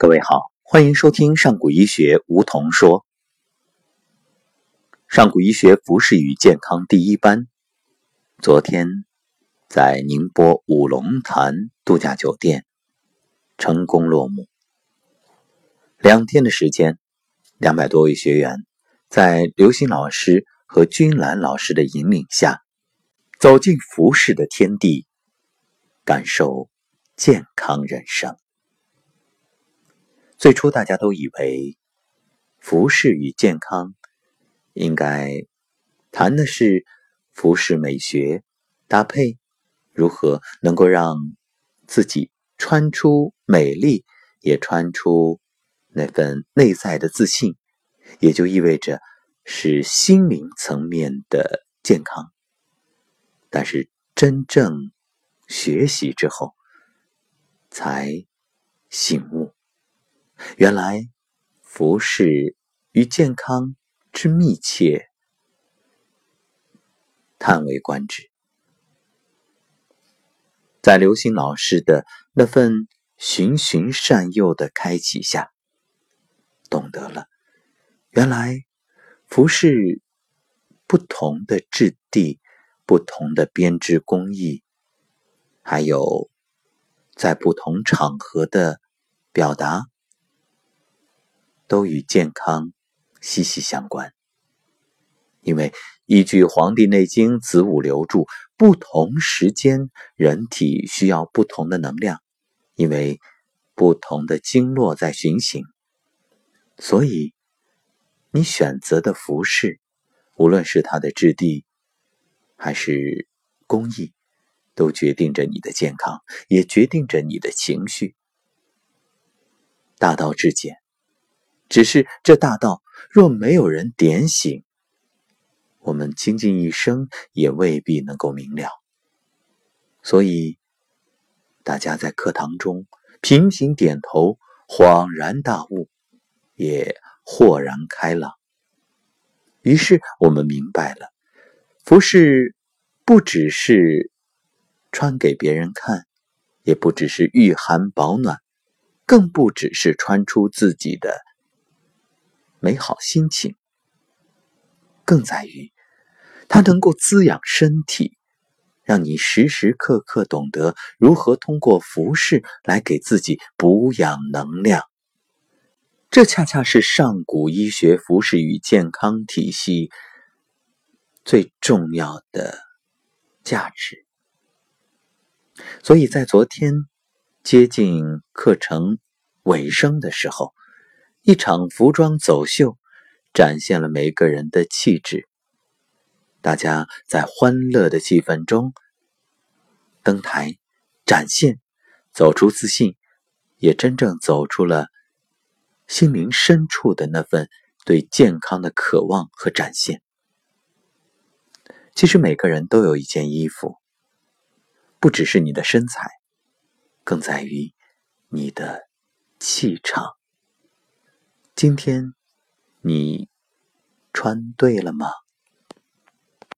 各位好，欢迎收听上古医学梧桐说。上古医学服饰与健康第一班，昨天在宁波五龙潭度假酒店成功落幕。两天的时间，两百多位学员在刘鑫老师和君兰老师的引领下，走进服饰的天地，感受健康人生。最初，大家都以为服饰与健康应该谈的是服饰美学搭配，如何能够让自己穿出美丽，也穿出那份内在的自信，也就意味着是心灵层面的健康。但是真正学习之后，才醒悟。原来，服饰与健康之密切，叹为观止。在刘星老师的那份循循善诱的开启下，懂得了，原来服饰不同的质地、不同的编织工艺，还有在不同场合的表达。都与健康息息相关，因为依据《黄帝内经·子午流注》，不同时间人体需要不同的能量，因为不同的经络在循行，所以你选择的服饰，无论是它的质地还是工艺，都决定着你的健康，也决定着你的情绪。大道至简。只是这大道若没有人点醒，我们倾尽一生也未必能够明了。所以，大家在课堂中频频点头，恍然大悟，也豁然开朗。于是我们明白了，服饰不只是穿给别人看，也不只是御寒保暖，更不只是穿出自己的。美好心情，更在于它能够滋养身体，让你时时刻刻懂得如何通过服饰来给自己补养能量。这恰恰是上古医学服饰与健康体系最重要的价值。所以在昨天接近课程尾声的时候。一场服装走秀，展现了每个人的气质。大家在欢乐的气氛中登台展现，走出自信，也真正走出了心灵深处的那份对健康的渴望和展现。其实每个人都有一件衣服，不只是你的身材，更在于你的气场。今天，你穿对了吗？